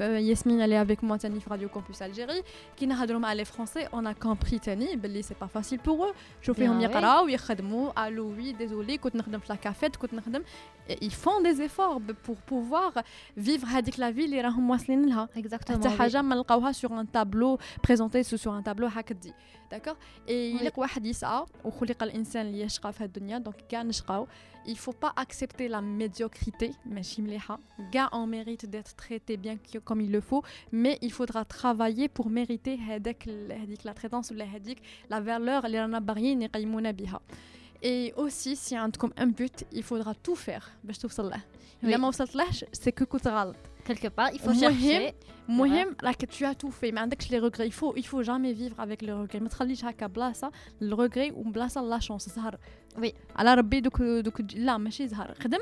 Euh, Yasmine, elle est avec moi, Tani, Radio Campus Algérie, qui n'a pas les Français, on a compris, Tani, c'est pas facile pour eux. Je fais un ou ils font allô, oui, désolé, quand on la cafette, quand ils font des efforts pour pouvoir vivre la vie, les Exactement. Oui. sur un tableau, présenté sur un tableau هكا تجي داكور اي Oui. يليق واحد يسعى وخلق الانسان اللي يشقى في هاد الدنيا دونك كاع نشقاو il faut pas accepter la médiocrité ماشي مليحه كاع on mérite d'être traité bien que- comme il le faut mais il faudra travailler pour mériter هذاك ال- هذيك la traitance ولا هذيك la valeur اللي رانا باغيين يقيمونا بها Et aussi, si عندكم un but, il faudra tout faire باش توصل له. Oui. إلا ما وصلتلهش, c'est que كنت غلط. Quelque part, il faut مهم- chercher. مهم راك tu as tout fait ما عندكش les regrets il faut il faut jamais vivre avec les regrets ما تخليش هكا بلاصه الريغري وبلاصه لا شونس زهر Oui. على ربي دوك دوك تجي- لا ماشي زهر خدم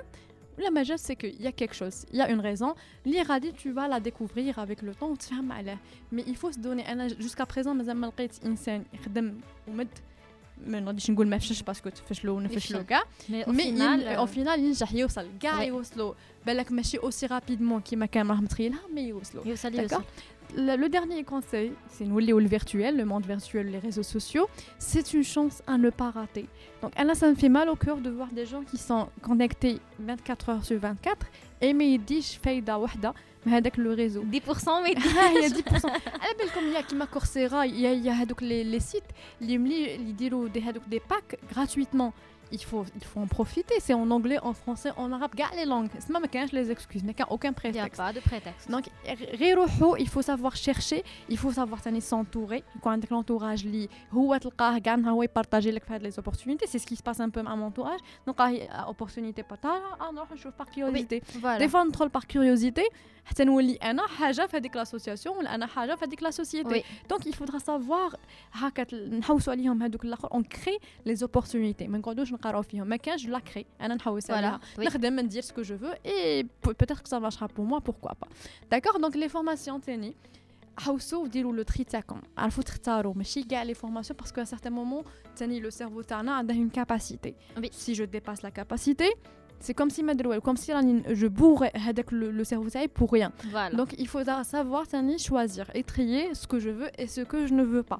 La majeure, c'est qu'il y a quelque chose, il y a une raison. L'iradi, tu vas la découvrir avec le temps, tu fais mal. Mais il faut se donner. أنا Jusqu'à présent, مازال ما لقيت إنسان يخدم ومد ما نغاديش نقول ما فشلش باسكو تفشلوا ونفشلوا كاع Mais au مي final, au euh, final ينجح يوصل كاع Ouais. يوصلوا بالك ماشي اوسي رابيدمون كيما كان راه متخيلها مي يوصلوا يوصل D'accord. يوصل. le, le dernier conseil, c'est nous le virtuel, le monde virtuel, les réseaux sociaux. C'est une chance à ne pas rater. Donc, Anna, ça me fait mal au cœur de voir des gens qui sont connectés 24 heures sur 24 et mais ils disent فايدة واحدة mais avec le réseau. 10% mais Ah, il y a 10%. على بالكم il y a كيما كورسيرا il y a, il y a هذوك les, les sites اللي ملي اللي يديروا des هذوك des packs gratuitement. Il faut, il faut en profiter. C'est en anglais, en français, en arabe, gars les langues. C'est même quand je les excuses, mais aucun il n'y a prétexte. pas de prétexte. Donc, غيروحوا il faut savoir chercher il faut savoir ثاني s'entourer يكون عندك l'entourage اللي هو تلقاه كاع هو يبارطاجي لك في هاد les opportunités c'est ce qui se passe un peu à mon entourage نلقاه opportunité بارطاج آه نروح نشوف par curiosité voilà. des fois ندخل par curiosité حتى نولي انا حاجه في هذيك l'association ولا انا حاجه في هذيك la société Oui. donc il faudra savoir هكا تل- نحوسوا عليهم هذوك الاخر on crée les opportunités ما نقعدوش نقراو فيهم ما كانش لا كري انا نحوس عليها Voilà. Oui. نخدم ندير ce que je veux et pe- peut-être que ça marchera pour moi pourquoi pas d'accord donc les formations تاني حوسوا وديروا لو تري تاعكم عرفوا تختاروا ماشي كاع لي فورماسيون باسكو à certain moment تاني لو سيرفو تاعنا عنده une capacité Oui. si je dépasse la capacité c'est comme si ما ندير والو comme si راني je bourre هذاك le, le cerveau تاعي pour rien Voilà. donc il faudra savoir تاني choisir et trier ce que je veux et ce que je ne veux pas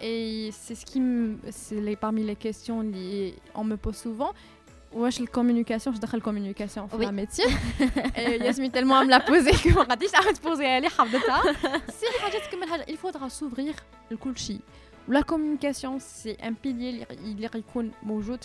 Et c'est ce qui c'est parmi les questions qu'on me pose souvent. Wesh, la communication, je dirais la communication, oui. la métier. Et Yasmine, tellement elle me l'a posée que je dit, arrête de poser, elle est Si il faudra s'ouvrir le kulchi. La communication, c'est un pilier, il est mojout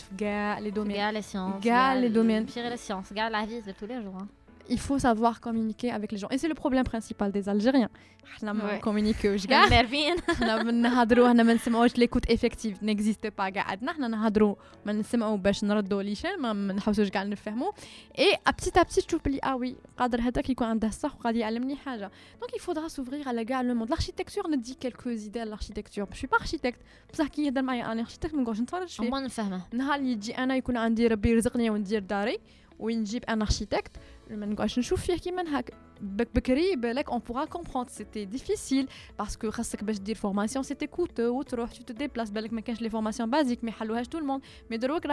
les domaines. les sciences. les domaines. les sciences, la vie de tous les jours. Hein il faut savoir communiquer avec les gens et c'est le problème principal des Algériens حنا ما Ouais. communiqueوش كاع ميرفين حنا نهضروا حنا ما نسمعوش ليكوت افكتيف نيكزيست با كاع عندنا حنا نهضروا ما نسمعوا باش نردوا ليشان ما ما نحوسوش كاع نفهموا اي ابتي ابتي تشوف بلي اه وي قادر هذاك يكون عنده الصح وغادي يعلمني حاجه دونك il faudra s'ouvrir على كاع لو موند l'architecture ندي quelques idées على l'architecture je suis pas architecte بصح كي يهضر معايا انا architecte ما نقعدش نتفرج فيه هما نفهمه نهار اللي يجي انا يكون عندي ربي يرزقني وندير داري ونجيب ان اركيتكت ما نقعدش نشوف فيه كيما هكا on pourra comprendre c'était difficile parce que formation c'était coûteux tu te déplaces les formations basiques? Mais tout le monde. Mais de l'autre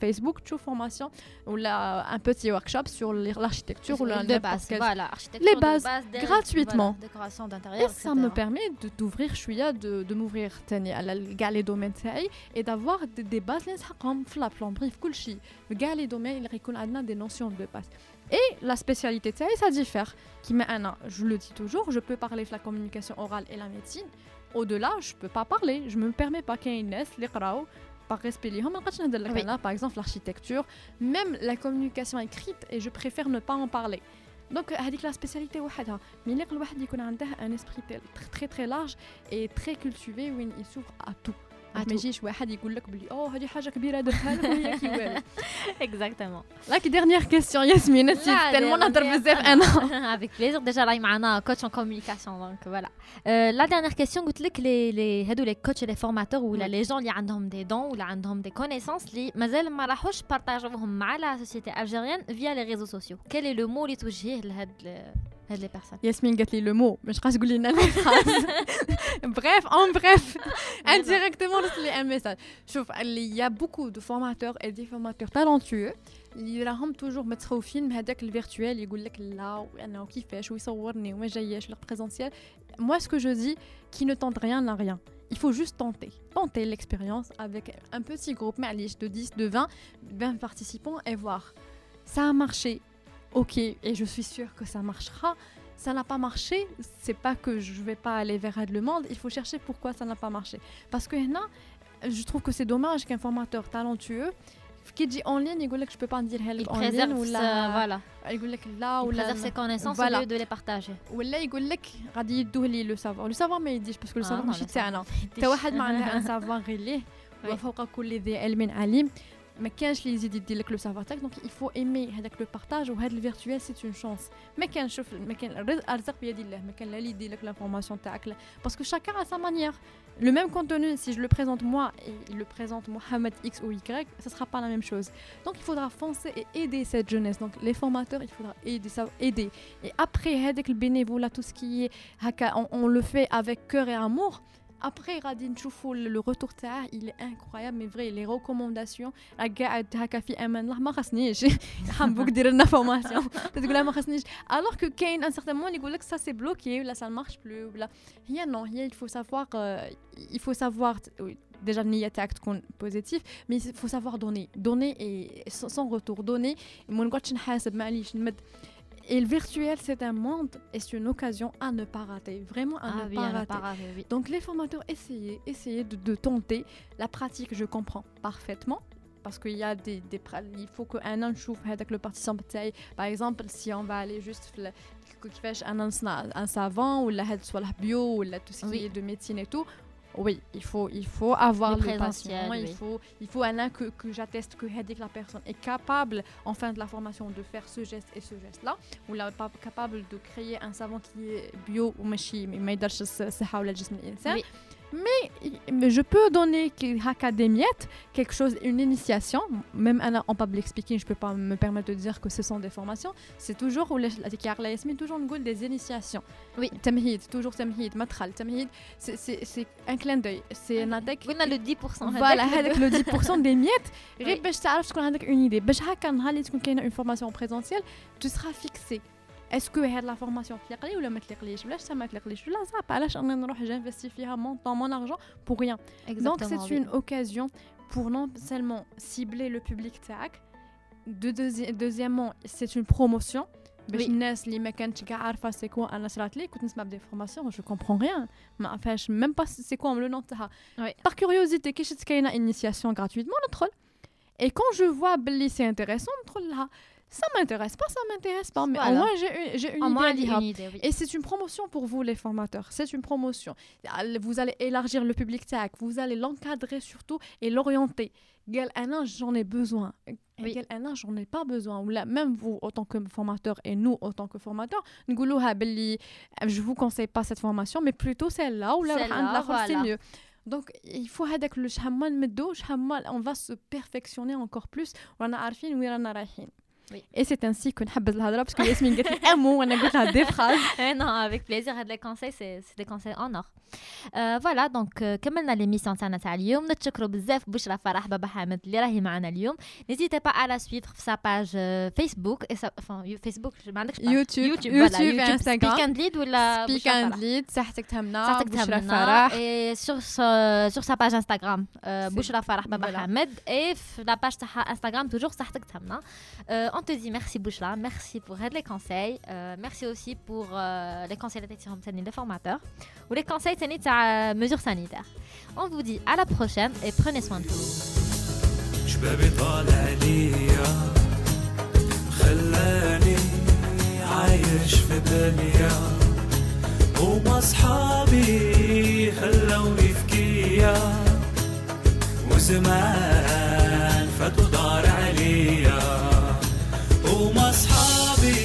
Facebook tu formation ou là un petit workshop sur l'architecture ou la les bases gratuitement. et ça me permet d'ouvrir je suis de de m'ouvrir à les domaines et d'avoir des bases comme la plomberie le gars les domaines il récolte des notions de base. Et la spécialité de ça, ça diffère. Qui ah je le dis toujours, je peux parler de la communication orale et la médecine. Au-delà, je ne peux pas parler. Je me permets pas qu'il y ait une les par respect par exemple l'architecture, même la communication écrite, et je préfère ne pas en parler. Donc, euh, avec la spécialité, mais un esprit très très large et très cultivé où il s'ouvre à tout. ما tout. يجيش واحد يقول لك بلي اوه هذه حاجه كبيره درتها لك وهي كي والو exactement لاك ديرنيير كيستيون ياسمين انت لا، تالمون لا، نهضر لا، بزاف أنا. انا avec plaisir déjà راهي معنا coach en communication donc voilà euh, la dernière question قلت لك les les هادو les coachs et les formateurs ولا Oui. les gens اللي عندهم des dons ولا عندهم des connaissances اللي مازال ما راحوش بارطاجوهم مع la société algérienne via les réseaux sociaux quel est le mot اللي توجهيه لهاد ل- هاد les personnes ياسمين قالت لي لو مو مش قاش تقول لنا بريف اون بريف indirectement رسل لي ان ميساج شوف اللي يا بوكو دو فورماتور اي دي فورماتور تالونتيو اللي راهم توجور متخوفين من هذاك الفيرتوال يقول لك لا وانا كيفاش ويصورني وما جاياش ولا بريزونسيال moi ce que je dis qui ne tente rien n'a rien il faut juste tenter tenter l'expérience avec un petit groupe معليش de 10 de 20 20 participants et voir ça a marché ok et je suis sûre que ça marchera ça n'a pas marché, c'est pas que je vais pas aller vers le monde, il faut chercher pourquoi ça n'a pas marché. Parce que là, je trouve que c'est dommage qu'un formateur talentueux كي تجي اون لين يقول لك جو با نديرها Il لك اون لين préserve, ولا voilà. يقول لك لا Il ولا préserve ses connaissances Voilà. au lieu de les partager. ولا يقول لك غادي يدوه لي لو سافوار لو سافوار ما يديش باسكو لو آه، سافوار non, ماشي le تاعنا savoir. حتى واحد ما عنده ان سافوار غير ليه Oui. وفوق كل ذي علم عليم ما كانش اللي يزيد يدير لك لو سافوار تاعك دونك يفو ايمي هذاك لو بارتاج وهذا الفيرتوال سي اون شانس ما كان شوف ما كان الرزق الرزق بيد الله ما كان لا اللي يدير لك لانفورماسيون تاعك لا باسكو chacun a sa manière le même contenu si je le présente moi et il le présente Mohamed X ou Y ce sera pas la même chose donc il faudra foncer et aider cette jeunesse donc les formateurs il faudra aider ça aider et après avec le bénévolat tout ce qui est haka, on, on le fait avec cœur et amour après غادي نشوفوا le retour تاعه il est incroyable mais vrai les recommandations قاعد هكا في امان الله ما خصنيش حنبوك دير لنا فورماسيون تقول لها ما خصنيش alors que كاين ان certain moment اللي يقول لك ça c'est bloqué ولا ça ne marche plus ولا هي non هي il faut savoir euh, il faut savoir oui, déjà النية تاعك تكون positif mais il faut savoir donner donner et sans sans retour donner ما نقعدش نحاسب معليش نمد et le virtuel, c'est un monde et c'est une occasion à ne pas rater, vraiment à, ah ne, pas rater. Donc les formateurs, essayez, essayez de, tenter. La pratique, je comprends parfaitement, parce qu'il y a des, il faut qu'un an chauffe avec le participant par exemple si on va aller juste qui fait un savant ou la soit la bio ou la tout ce qui est de médecine et tout oui, il faut, il faut avoir les, les il faut, il faut que, que j'atteste que la personne est capable, en fin de la formation, de faire ce geste et ce geste-là, ou là, capable de créer un savon qui est bio ou machi, mais mais c'est ou mais, je peux donner quelque chose, une initiation, même en public speaking, je ne peux pas me permettre de dire que ce sont des formations, c'est toujours, ou toujours des initiations. Oui. Tamhid, toujours tamhid, matral, tamhid, c'est un clin d'œil. C'est un adek. On a le 10%. Voilà, avec le 10% des miettes. Oui. Je une idée. une formation présentielle, tu seras fixé. Est-ce que هاد لا فورماسيون تليق لي ولا ما تليقليش بلاش تا ما تليقليش ولا زعما علاش انا نروح جانفستي فيها mon temps mon argent pour rien donc Exactement, c'est oui. une occasion pour non seulement cibler le public تاعك de deuxi- deuxièmement c'est une promotion باش Oui. الناس اللي ما كانتش كاع عارفه سي كوا انا صرات لي كنت نسمع بدي فورماسيون جو كومبرون ريان ما عرفاش ميم با سي كوا لو نون تاعها Oui. par curiosité كي شفت كاينه initiation gratuitement ندخل et quand je vois بلي c'est intéressant ندخل لها ça m'intéresse pas, ça m'intéresse pas, mais au moins j'ai une, une, idée, une idée. Et c'est une promotion pour vous, les formateurs. C'est une promotion. Vous allez élargir le public TAC, vous allez l'encadrer surtout et l'orienter. Quel j'en ai besoin. Oui. Quel j'en ai pas besoin. Ou là, même vous, autant que formateur, et nous, autant que formateurs, je vous conseille pas cette formation, mais plutôt celle-là, ou là, là voilà. mieux. Donc, il faut avec le shaman, on va se perfectionner encore plus. On a arfin, on a. Oui. Et c'est ainsi que نحبذ الهضره parce que ياسمين قالت لي un mot وانا قلت لها des phrases. Eh non, avec plaisir. هاد les conseils, c'est c'est des conseils en or. Euh, voilà, donc euh, كملنا l'émission تاعنا تاع اليوم نتشكروا بزاف بشرى فرح بابا حامد اللي راهي معنا اليوم n'hésitez pas à la suivre في sa page euh, Facebook et sa enfin you- Facebook ما عندكش page. يوتيوب YouTube, يوتيوب voilà, YouTube, انستغرام Speak and Lead ولا سبيك بشرى اند فرح. ليد صحتك تهمنا صحتك بشرى تهمنا فرح et sur sa- sur sa page Instagram euh, C'est- بشرى فرح بابا Voilà. حامد et في la page تاعها Instagram toujours صحتك تهمنا Euh, on te dit merci Bouchra merci pour les conseils Euh, merci aussi pour euh, les conseils اللي تعطيهم ثاني les formateurs ou les conseils ثاني تاع mesures sanitaires on vous dit à la prochaine et prenez soin de vous شبابي طالع ليا خلاني عايش في دنيا هما صحابي خلوني في كيا وزمان فاتوا دار عليا هما صحابي خلوني